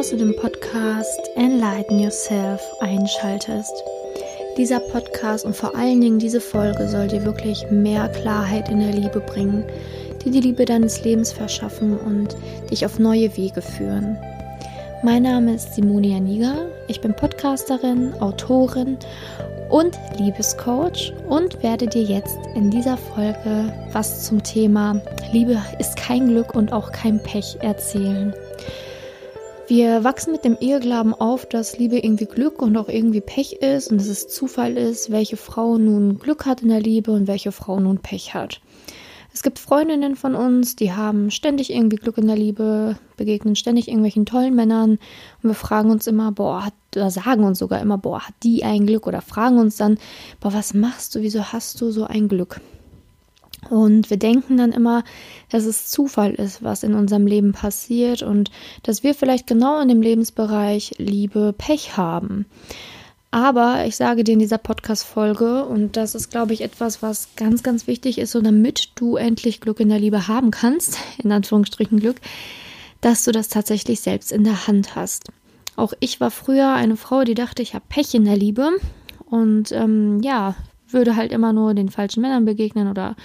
dass du den Podcast Enlighten Yourself einschaltest. Dieser Podcast und vor allen Dingen diese Folge soll dir wirklich mehr Klarheit in der Liebe bringen, dir die Liebe deines Lebens verschaffen und dich auf neue Wege führen. Mein Name ist Simonia Niger, ich bin Podcasterin, Autorin und Liebescoach und werde dir jetzt in dieser Folge was zum Thema Liebe ist kein Glück und auch kein Pech erzählen. Wir wachsen mit dem Eheglauben auf, dass Liebe irgendwie Glück und auch irgendwie Pech ist und dass es Zufall ist, welche Frau nun Glück hat in der Liebe und welche Frau nun Pech hat. Es gibt Freundinnen von uns, die haben ständig irgendwie Glück in der Liebe, begegnen ständig irgendwelchen tollen Männern und wir fragen uns immer, boah, hat, oder sagen uns sogar immer, boah, hat die ein Glück oder fragen uns dann, boah, was machst du, wieso hast du so ein Glück? Und wir denken dann immer, dass es Zufall ist, was in unserem Leben passiert und dass wir vielleicht genau in dem Lebensbereich Liebe Pech haben. Aber ich sage dir in dieser Podcast-Folge, und das ist, glaube ich, etwas, was ganz, ganz wichtig ist, so damit du endlich Glück in der Liebe haben kannst, in Anführungsstrichen Glück, dass du das tatsächlich selbst in der Hand hast. Auch ich war früher eine Frau, die dachte, ich habe Pech in der Liebe und ähm, ja, würde halt immer nur den falschen Männern begegnen oder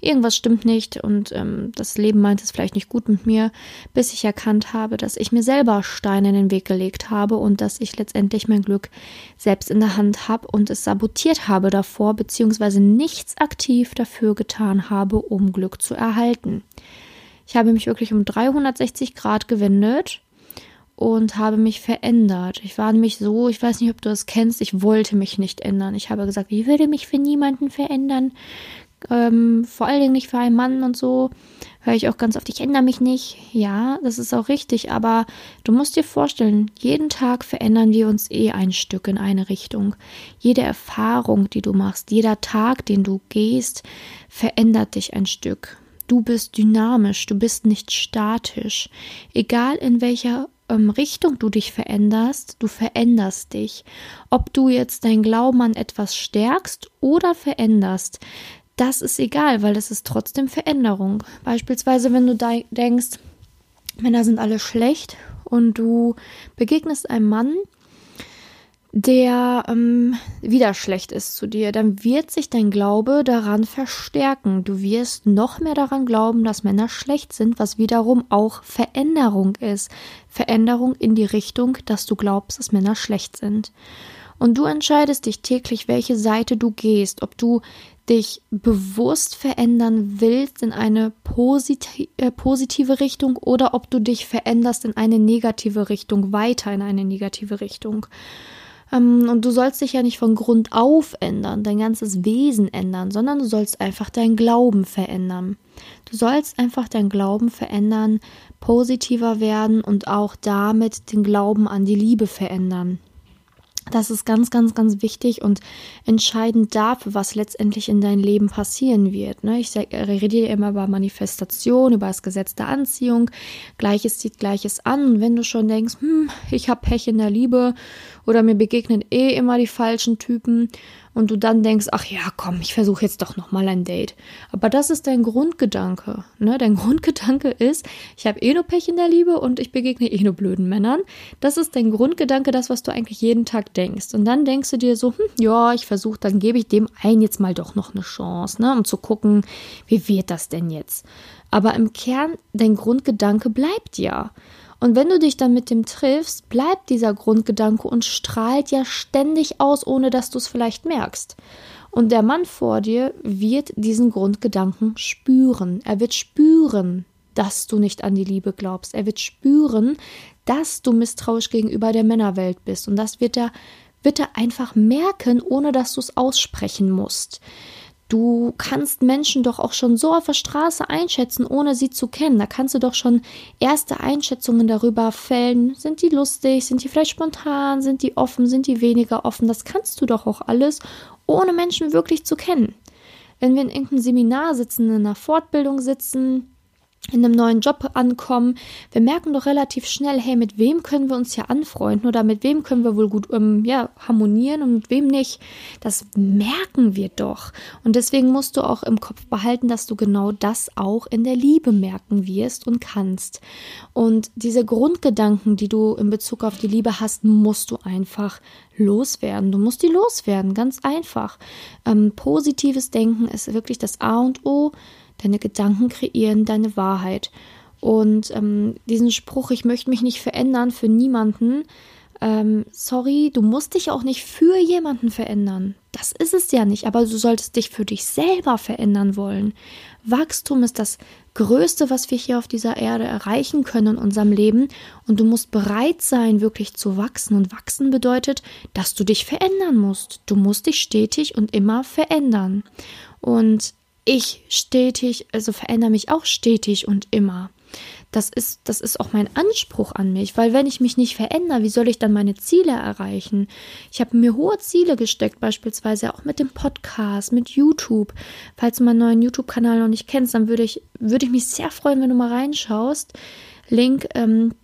irgendwas stimmt nicht und ähm, das Leben meint es vielleicht nicht gut mit mir, bis ich erkannt habe, dass ich mir selber Steine in den Weg gelegt habe und dass ich letztendlich mein Glück selbst in der Hand habe und es sabotiert habe davor, beziehungsweise nichts aktiv dafür getan habe, um Glück zu erhalten. Ich habe mich wirklich um 360 Grad gewendet und habe mich verändert. Ich war nämlich so, ich weiß nicht, ob du das kennst, ich wollte mich nicht ändern. Ich habe gesagt, ich würde mich für niemanden verändern. Ähm, vor allen Dingen nicht für einen Mann und so. Höre ich auch ganz oft, ich ändere mich nicht. Ja, das ist auch richtig, aber du musst dir vorstellen, jeden Tag verändern wir uns eh ein Stück in eine Richtung. Jede Erfahrung, die du machst, jeder Tag, den du gehst, verändert dich ein Stück. Du bist dynamisch, du bist nicht statisch. Egal in welcher ähm, Richtung du dich veränderst, du veränderst dich. Ob du jetzt dein Glauben an etwas stärkst oder veränderst, das ist egal, weil es ist trotzdem Veränderung. Beispielsweise, wenn du denkst, Männer sind alle schlecht und du begegnest einem Mann, der ähm, wieder schlecht ist zu dir, dann wird sich dein Glaube daran verstärken. Du wirst noch mehr daran glauben, dass Männer schlecht sind, was wiederum auch Veränderung ist. Veränderung in die Richtung, dass du glaubst, dass Männer schlecht sind. Und du entscheidest dich täglich, welche Seite du gehst, ob du dich bewusst verändern willst in eine posit äh, positive Richtung oder ob du dich veränderst in eine negative Richtung, weiter in eine negative Richtung. Ähm, und du sollst dich ja nicht von Grund auf ändern, dein ganzes Wesen ändern, sondern du sollst einfach deinen Glauben verändern. Du sollst einfach deinen Glauben verändern, positiver werden und auch damit den Glauben an die Liebe verändern. Das ist ganz, ganz, ganz wichtig und entscheidend dafür, was letztendlich in deinem Leben passieren wird. Ne? Ich rede immer über Manifestation, über das Gesetz der Anziehung. Gleiches zieht Gleiches an. Und wenn du schon denkst, hm, ich habe Pech in der Liebe oder mir begegnen eh immer die falschen Typen und du dann denkst, ach ja, komm, ich versuche jetzt doch noch mal ein Date. Aber das ist dein Grundgedanke, ne? Dein Grundgedanke ist, ich habe eh nur Pech in der Liebe und ich begegne eh nur blöden Männern. Das ist dein Grundgedanke, das was du eigentlich jeden Tag denkst. Und dann denkst du dir so, hm, ja, ich versuche, dann gebe ich dem einen jetzt mal doch noch eine Chance, ne, um zu gucken, wie wird das denn jetzt? Aber im Kern dein Grundgedanke bleibt ja. Und wenn du dich dann mit dem triffst, bleibt dieser Grundgedanke und strahlt ja ständig aus, ohne dass du es vielleicht merkst. Und der Mann vor dir wird diesen Grundgedanken spüren. Er wird spüren, dass du nicht an die Liebe glaubst. Er wird spüren, dass du misstrauisch gegenüber der Männerwelt bist. Und das wird er, wird er einfach merken, ohne dass du es aussprechen musst. Du kannst Menschen doch auch schon so auf der Straße einschätzen, ohne sie zu kennen. Da kannst du doch schon erste Einschätzungen darüber fällen. Sind die lustig? Sind die vielleicht spontan? Sind die offen? Sind die weniger offen? Das kannst du doch auch alles, ohne Menschen wirklich zu kennen. Wenn wir in irgendeinem Seminar sitzen, in einer Fortbildung sitzen, in einem neuen Job ankommen, wir merken doch relativ schnell, hey, mit wem können wir uns ja anfreunden oder mit wem können wir wohl gut ähm, ja, harmonieren und mit wem nicht. Das merken wir doch. Und deswegen musst du auch im Kopf behalten, dass du genau das auch in der Liebe merken wirst und kannst. Und diese Grundgedanken, die du in Bezug auf die Liebe hast, musst du einfach loswerden. Du musst die loswerden, ganz einfach. Ähm, positives Denken ist wirklich das A und O Deine Gedanken kreieren deine Wahrheit. Und ähm, diesen Spruch, ich möchte mich nicht verändern für niemanden, ähm, sorry, du musst dich auch nicht für jemanden verändern. Das ist es ja nicht, aber du solltest dich für dich selber verändern wollen. Wachstum ist das Größte, was wir hier auf dieser Erde erreichen können in unserem Leben. Und du musst bereit sein, wirklich zu wachsen. Und wachsen bedeutet, dass du dich verändern musst. Du musst dich stetig und immer verändern. Und ich stetig, also verändere mich auch stetig und immer. Das ist, das ist auch mein Anspruch an mich, weil wenn ich mich nicht verändere, wie soll ich dann meine Ziele erreichen? Ich habe mir hohe Ziele gesteckt, beispielsweise auch mit dem Podcast, mit YouTube. Falls du meinen neuen YouTube-Kanal noch nicht kennst, dann würde ich, würde ich mich sehr freuen, wenn du mal reinschaust. Link ähm,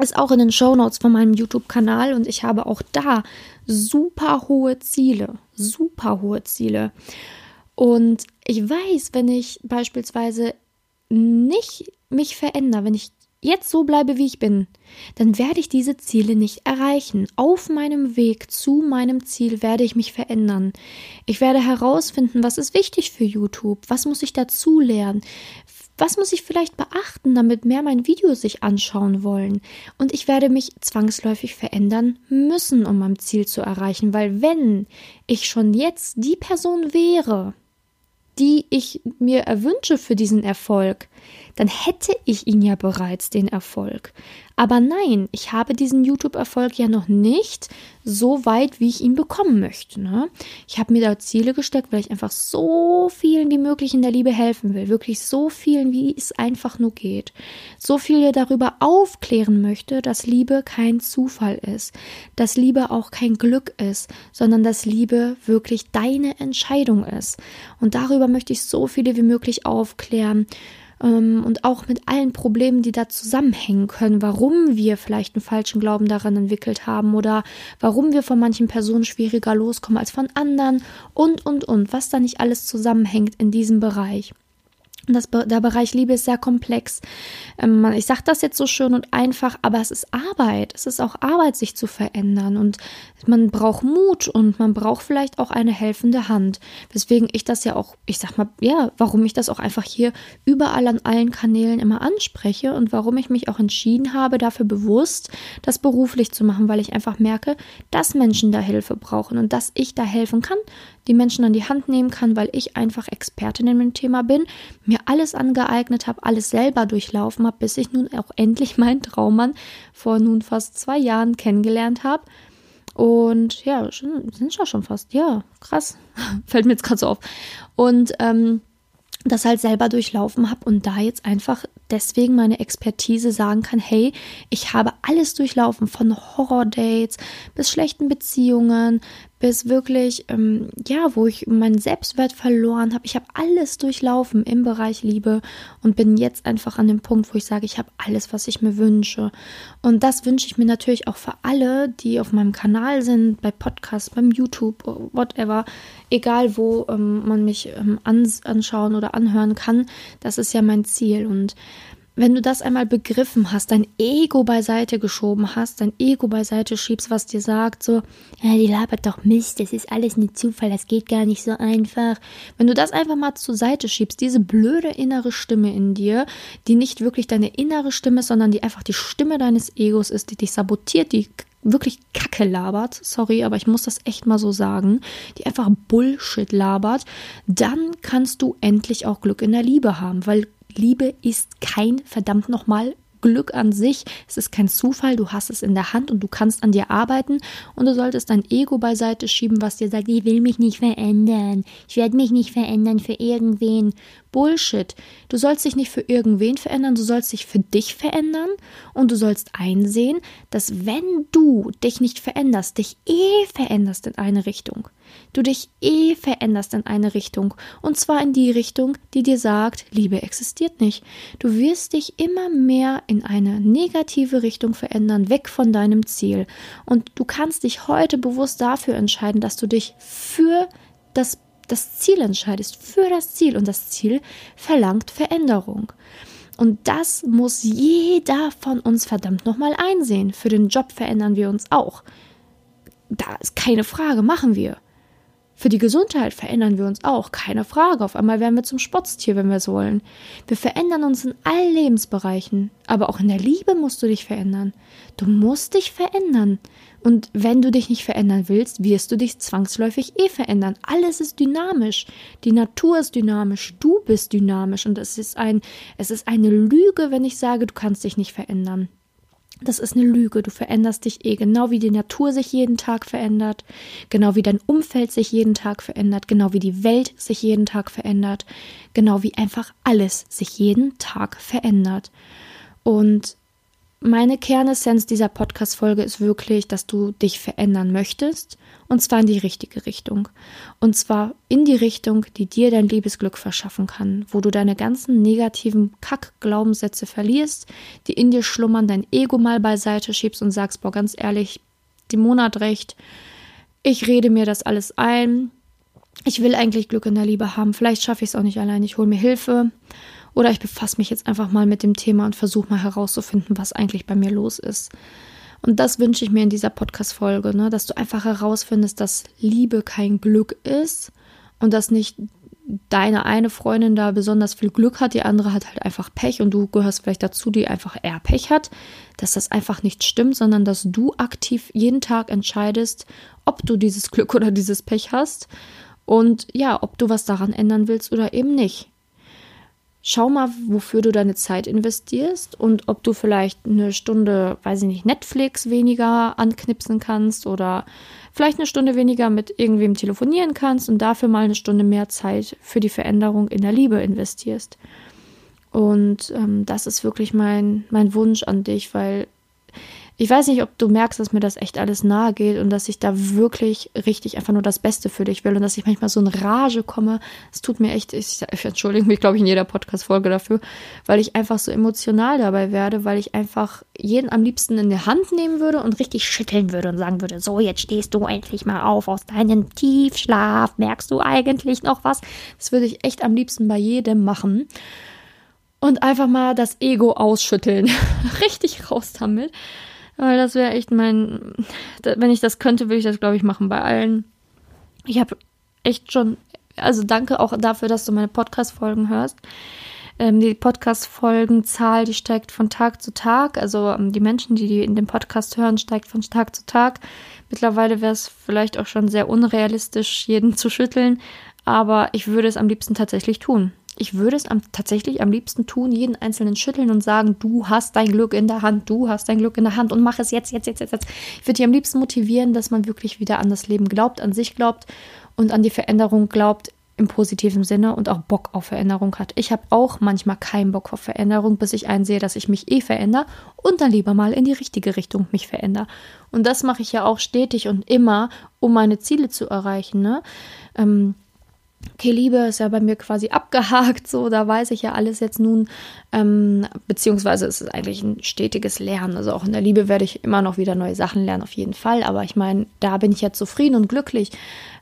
ist auch in den Show Notes von meinem YouTube-Kanal und ich habe auch da super hohe Ziele, super hohe Ziele. Und ich weiß, wenn ich beispielsweise nicht mich verändere, wenn ich jetzt so bleibe, wie ich bin, dann werde ich diese Ziele nicht erreichen. Auf meinem Weg zu meinem Ziel werde ich mich verändern. Ich werde herausfinden, was ist wichtig für YouTube, was muss ich dazu lernen, was muss ich vielleicht beachten, damit mehr mein Video sich anschauen wollen. Und ich werde mich zwangsläufig verändern müssen, um mein Ziel zu erreichen, weil wenn ich schon jetzt die Person wäre, die ich mir erwünsche für diesen Erfolg, dann hätte ich ihn ja bereits, den Erfolg. Aber nein, ich habe diesen YouTube-Erfolg ja noch nicht so weit, wie ich ihn bekommen möchte. Ne? Ich habe mir da Ziele gesteckt, weil ich einfach so vielen wie möglich in der Liebe helfen will. Wirklich so vielen, wie es einfach nur geht. So viele darüber aufklären möchte, dass Liebe kein Zufall ist. Dass Liebe auch kein Glück ist, sondern dass Liebe wirklich deine Entscheidung ist. Und darüber möchte ich so viele wie möglich aufklären ähm, und auch mit allen Problemen, die da zusammenhängen können, warum wir vielleicht einen falschen Glauben daran entwickelt haben oder warum wir von manchen Personen schwieriger loskommen als von anderen und, und, und, was da nicht alles zusammenhängt in diesem Bereich. Das, der Bereich Liebe ist sehr komplex. Ähm, ich sage das jetzt so schön und einfach, aber es ist Arbeit. Es ist auch Arbeit, sich zu verändern. Und man braucht Mut und man braucht vielleicht auch eine helfende Hand. Weswegen ich das ja auch, ich sag mal, ja, warum ich das auch einfach hier überall an allen Kanälen immer anspreche und warum ich mich auch entschieden habe, dafür bewusst das beruflich zu machen, weil ich einfach merke, dass Menschen da Hilfe brauchen und dass ich da helfen kann, die Menschen an die Hand nehmen kann, weil ich einfach Expertin in dem Thema bin, mir alles angeeignet habe, alles selber durchlaufen habe, bis ich nun auch endlich meinen Traummann vor nun fast zwei Jahren kennengelernt habe. Und ja, schon, sind ja schon fast, ja, krass. Fällt mir jetzt gerade so auf. Und ähm, das halt selber durchlaufen habe und da jetzt einfach deswegen meine Expertise sagen kann, hey, ich habe alles durchlaufen, von Horror-Dates bis schlechten Beziehungen, bis wirklich, ähm, ja, wo ich meinen Selbstwert verloren habe. Ich habe alles durchlaufen im Bereich Liebe und bin jetzt einfach an dem Punkt, wo ich sage, ich habe alles, was ich mir wünsche. Und das wünsche ich mir natürlich auch für alle, die auf meinem Kanal sind, bei Podcasts, beim YouTube, whatever, egal wo ähm, man mich ähm, anschauen oder anhören kann. Das ist ja mein Ziel und wenn du das einmal begriffen hast, dein Ego beiseite geschoben hast, dein Ego beiseite schiebst, was dir sagt, so, ja, die labert doch Mist, das ist alles ein Zufall, das geht gar nicht so einfach. Wenn du das einfach mal zur Seite schiebst, diese blöde innere Stimme in dir, die nicht wirklich deine innere Stimme ist, sondern die einfach die Stimme deines Egos ist, die dich sabotiert, die wirklich Kacke labert, sorry, aber ich muss das echt mal so sagen, die einfach Bullshit labert, dann kannst du endlich auch Glück in der Liebe haben, weil Liebe ist kein verdammt nochmal Glück an sich. Es ist kein Zufall, du hast es in der Hand und du kannst an dir arbeiten und du solltest dein Ego beiseite schieben, was dir sagt, ich will mich nicht verändern, ich werde mich nicht verändern für irgendwen. Bullshit. Du sollst dich nicht für irgendwen verändern, du sollst dich für dich verändern und du sollst einsehen, dass wenn du dich nicht veränderst, dich eh veränderst in eine Richtung. Du dich eh veränderst in eine Richtung und zwar in die Richtung, die dir sagt, Liebe existiert nicht. Du wirst dich immer mehr in eine negative Richtung verändern, weg von deinem Ziel. Und du kannst dich heute bewusst dafür entscheiden, dass du dich für das das Ziel entscheidest, für das Ziel. Und das Ziel verlangt Veränderung. Und das muss jeder von uns verdammt nochmal einsehen. Für den Job verändern wir uns auch. Da ist keine Frage, machen wir. Für die Gesundheit verändern wir uns auch, keine Frage. Auf einmal werden wir zum Spotztier, wenn wir es wollen. Wir verändern uns in allen Lebensbereichen, aber auch in der Liebe musst du dich verändern. Du musst dich verändern. Und wenn du dich nicht verändern willst, wirst du dich zwangsläufig eh verändern. Alles ist dynamisch. Die Natur ist dynamisch. Du bist dynamisch. Und es ist ein, es ist eine Lüge, wenn ich sage, du kannst dich nicht verändern. Das ist eine Lüge. Du veränderst dich eh, genau wie die Natur sich jeden Tag verändert, genau wie dein Umfeld sich jeden Tag verändert, genau wie die Welt sich jeden Tag verändert, genau wie einfach alles sich jeden Tag verändert. Und meine Kernessenz dieser Podcast-Folge ist wirklich, dass du dich verändern möchtest und zwar in die richtige Richtung. Und zwar in die Richtung, die dir dein Liebesglück verschaffen kann, wo du deine ganzen negativen Kack-Glaubenssätze verlierst, die in dir schlummern, dein Ego mal beiseite schiebst und sagst, boah, ganz ehrlich, die Monat recht, ich rede mir das alles ein, ich will eigentlich Glück in der Liebe haben, vielleicht schaffe ich es auch nicht allein, ich hole mir Hilfe. Oder ich befasse mich jetzt einfach mal mit dem Thema und versuche mal herauszufinden, was eigentlich bei mir los ist. Und das wünsche ich mir in dieser Podcast-Folge, ne? dass du einfach herausfindest, dass Liebe kein Glück ist und dass nicht deine eine Freundin da besonders viel Glück hat, die andere hat halt einfach Pech und du gehörst vielleicht dazu, die einfach eher Pech hat, dass das einfach nicht stimmt, sondern dass du aktiv jeden Tag entscheidest, ob du dieses Glück oder dieses Pech hast und ja, ob du was daran ändern willst oder eben nicht. Schau mal, wofür du deine Zeit investierst und ob du vielleicht eine Stunde, weiß ich nicht, Netflix weniger anknipsen kannst oder vielleicht eine Stunde weniger mit irgendwem telefonieren kannst und dafür mal eine Stunde mehr Zeit für die Veränderung in der Liebe investierst. Und ähm, das ist wirklich mein, mein Wunsch an dich, weil ich weiß nicht, ob du merkst, dass mir das echt alles nahe geht und dass ich da wirklich richtig einfach nur das Beste für dich will und dass ich manchmal so in Rage komme. Es tut mir echt, ich, ich entschuldige mich, glaube ich, in jeder Podcast-Folge dafür, weil ich einfach so emotional dabei werde, weil ich einfach jeden am liebsten in der Hand nehmen würde und richtig schütteln würde und sagen würde, so, jetzt stehst du endlich mal auf aus deinem Tiefschlaf. Merkst du eigentlich noch was? Das würde ich echt am liebsten bei jedem machen und einfach mal das Ego ausschütteln. richtig raus damit. Weil das wäre echt mein. Wenn ich das könnte, würde ich das, glaube ich, machen bei allen. Ich habe echt schon. Also danke auch dafür, dass du meine Podcast-Folgen hörst. Ähm, die Podcast-Folgenzahl, die steigt von Tag zu Tag. Also ähm, die Menschen, die, die in dem Podcast hören, steigt von Tag zu Tag. Mittlerweile wäre es vielleicht auch schon sehr unrealistisch, jeden zu schütteln. Aber ich würde es am liebsten tatsächlich tun. Ich würde es am, tatsächlich am liebsten tun, jeden einzelnen schütteln und sagen, du hast dein Glück in der Hand, du hast dein Glück in der Hand und mach es jetzt, jetzt, jetzt, jetzt, jetzt. Ich würde die am liebsten motivieren, dass man wirklich wieder an das Leben glaubt, an sich glaubt und an die Veränderung glaubt im positiven Sinne und auch Bock auf Veränderung hat. Ich habe auch manchmal keinen Bock auf Veränderung, bis ich einsehe, dass ich mich eh verändere und dann lieber mal in die richtige Richtung mich verändere. Und das mache ich ja auch stetig und immer, um meine Ziele zu erreichen. Ne? Ähm, okay, Liebe ist ja bei mir quasi abgehakt, so, da weiß ich ja alles jetzt nun, ähm, beziehungsweise es eigentlich ein stetiges Lernen. Also auch in der Liebe werde ich immer noch wieder neue Sachen lernen, auf jeden Fall. Aber ich meine, da bin ich ja zufrieden und glücklich.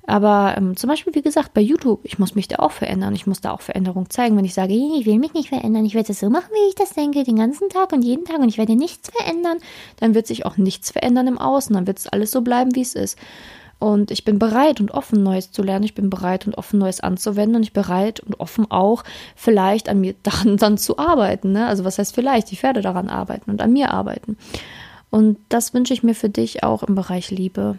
Aber ähm, zum Beispiel, wie gesagt, bei YouTube, ich muss mich da auch verändern. Ich muss da auch Veränderung zeigen. Wenn ich sage, ich will mich nicht verändern, ich werde es so machen, wie ich das denke, den ganzen Tag und jeden Tag und ich werde nichts verändern, dann wird sich auch nichts verändern im Außen. Dann wird es alles so bleiben, wie es ist. Und ich bin bereit und offen, Neues zu lernen. Ich bin bereit und offen, Neues anzuwenden. Und ich bin bereit und offen auch, vielleicht an mir daran dann zu arbeiten. Ne? Also was heißt vielleicht? Ich werde daran arbeiten und an mir arbeiten. Und das wünsche ich mir für dich auch im Bereich Liebe.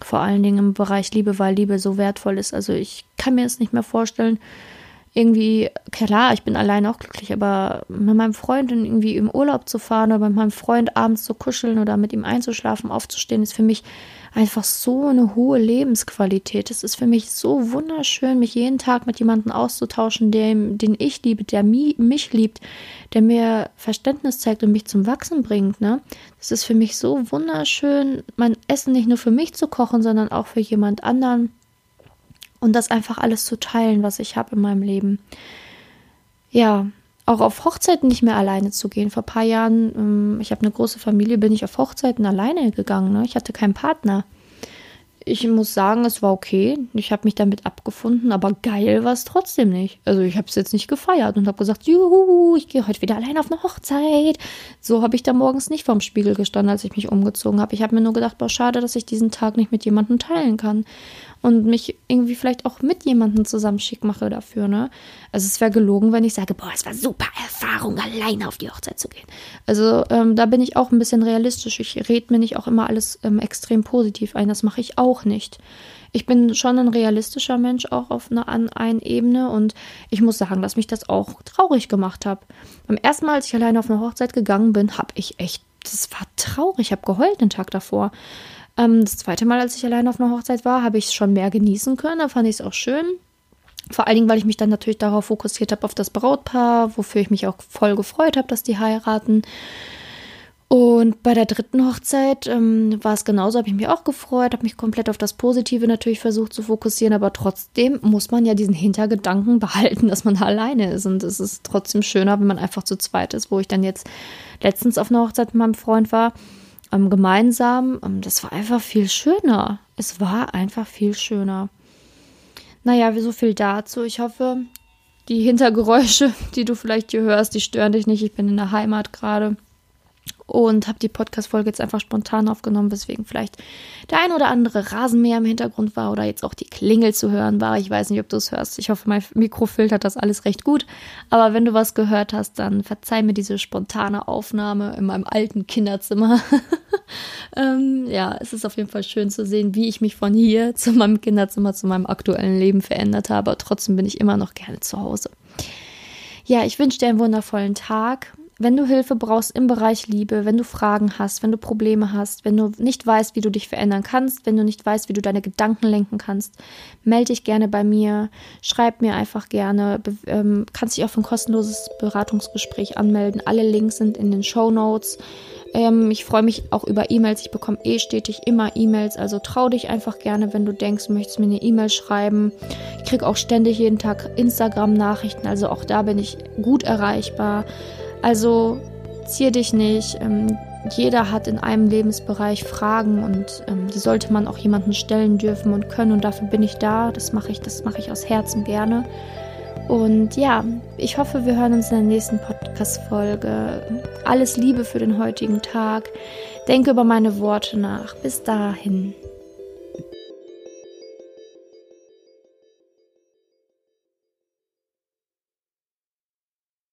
Vor allen Dingen im Bereich Liebe, weil Liebe so wertvoll ist. Also ich kann mir es nicht mehr vorstellen, irgendwie, klar, ich bin allein auch glücklich, aber mit meinem Freund irgendwie im Urlaub zu fahren oder mit meinem Freund abends zu kuscheln oder mit ihm einzuschlafen, aufzustehen, ist für mich einfach so eine hohe Lebensqualität. Es ist für mich so wunderschön, mich jeden Tag mit jemandem auszutauschen, dem, den ich liebe, der mi, mich liebt, der mir Verständnis zeigt und mich zum Wachsen bringt. Ne? Das ist für mich so wunderschön, mein Essen nicht nur für mich zu kochen, sondern auch für jemand anderen und das einfach alles zu teilen, was ich habe in meinem Leben. Ja, auch auf Hochzeiten nicht mehr alleine zu gehen. Vor ein paar Jahren, ähm, ich habe eine große Familie, bin ich auf Hochzeiten alleine gegangen. Ne? Ich hatte keinen Partner. Ich muss sagen, es war okay. Ich habe mich damit abgefunden, aber geil war es trotzdem nicht. Also ich habe es jetzt nicht gefeiert und habe gesagt, juhu, ich gehe heute wieder allein auf eine Hochzeit. So habe ich da morgens nicht vorm Spiegel gestanden, als ich mich umgezogen habe. Ich habe mir nur gedacht, boah, schade, dass ich diesen Tag nicht mit jemandem teilen kann und mich irgendwie vielleicht auch mit jemandem zusammen schick mache dafür, ne? Also es wäre gelogen, wenn ich sage, boah, es war super Erfahrung, alleine auf die Hochzeit zu gehen. Also ähm, da bin ich auch ein bisschen realistisch. Ich rede mir nicht auch immer alles ähm, extrem positiv ein. Das mache ich auch nicht. Ich bin schon ein realistischer Mensch auch auf einer an einer Ebene und ich muss sagen, dass mich das auch traurig gemacht hat. Beim ersten Mal, als ich alleine auf eine Hochzeit gegangen bin, habe ich echt, das war traurig. Ich habe geheult den Tag davor. Ähm, das zweite Mal, als ich allein auf einer Hochzeit war, habe ich es schon mehr genießen können. Da fand ich es auch schön. Vor allen Dingen, weil ich mich dann natürlich darauf fokussiert habe, auf das Brautpaar, wofür ich mich auch voll gefreut habe, dass die heiraten. Und bei der dritten Hochzeit ähm, war es genauso, habe ich mich auch gefreut, habe mich komplett auf das Positive natürlich versucht zu fokussieren, aber trotzdem muss man ja diesen Hintergedanken behalten, dass man da alleine ist. Und es ist trotzdem schöner, wenn man einfach zu zweit ist, wo ich dann jetzt letztens auf einer Hochzeit mit meinem Freund war ähm, gemeinsam. Ähm, das war einfach viel schöner. Es war einfach viel schöner. Naja, so viel dazu. Ich hoffe, die Hintergeräusche, die du vielleicht hier hörst, die stören dich nicht. Ich bin in der Heimat gerade und habe die Podcast-Folge jetzt einfach spontan aufgenommen, weswegen vielleicht der ein oder andere Rasenmäher im Hintergrund war oder jetzt auch die Klingel zu hören war. Ich weiß nicht, ob du es hörst. Ich hoffe, mein Mikro filtert das alles recht gut. Aber wenn du was gehört hast, dann verzeih mir diese spontane Aufnahme in meinem alten Kinderzimmer. ähm, ja, es ist auf jeden Fall schön zu sehen, wie ich mich von hier zu meinem Kinderzimmer, zu meinem aktuellen Leben verändert habe. Aber trotzdem bin ich immer noch gerne zu Hause. Ja, ich wünsche dir einen wundervollen Tag wenn du Hilfe brauchst im Bereich Liebe, wenn du Fragen hast, wenn du Probleme hast, wenn du nicht weißt, wie du dich verändern kannst, wenn du nicht weißt, wie du deine Gedanken lenken kannst, melde dich gerne bei mir, schreib mir einfach gerne, ähm, kannst dich auch für ein kostenloses Beratungsgespräch anmelden. Alle Links sind in den Show Notes. Ähm, ich freue mich auch über E-Mails. Ich bekomme eh stetig immer E-Mails. Also trau dich einfach gerne, wenn du denkst, du möchtest mir eine E-Mail schreiben. Ich kriege auch ständig jeden Tag Instagram-Nachrichten. Also auch da bin ich gut erreichbar. Also zier dich nicht. Ähm, jeder hat in einem Lebensbereich Fragen und ähm, die sollte man auch jemandem stellen dürfen und können. Und dafür bin ich da. Das mache ich, das mache ich aus Herzen gerne. Und ja, ich hoffe, wir hören uns in der nächsten Podcast-Folge. Alles Liebe für den heutigen Tag. Denke über meine Worte nach. Bis dahin.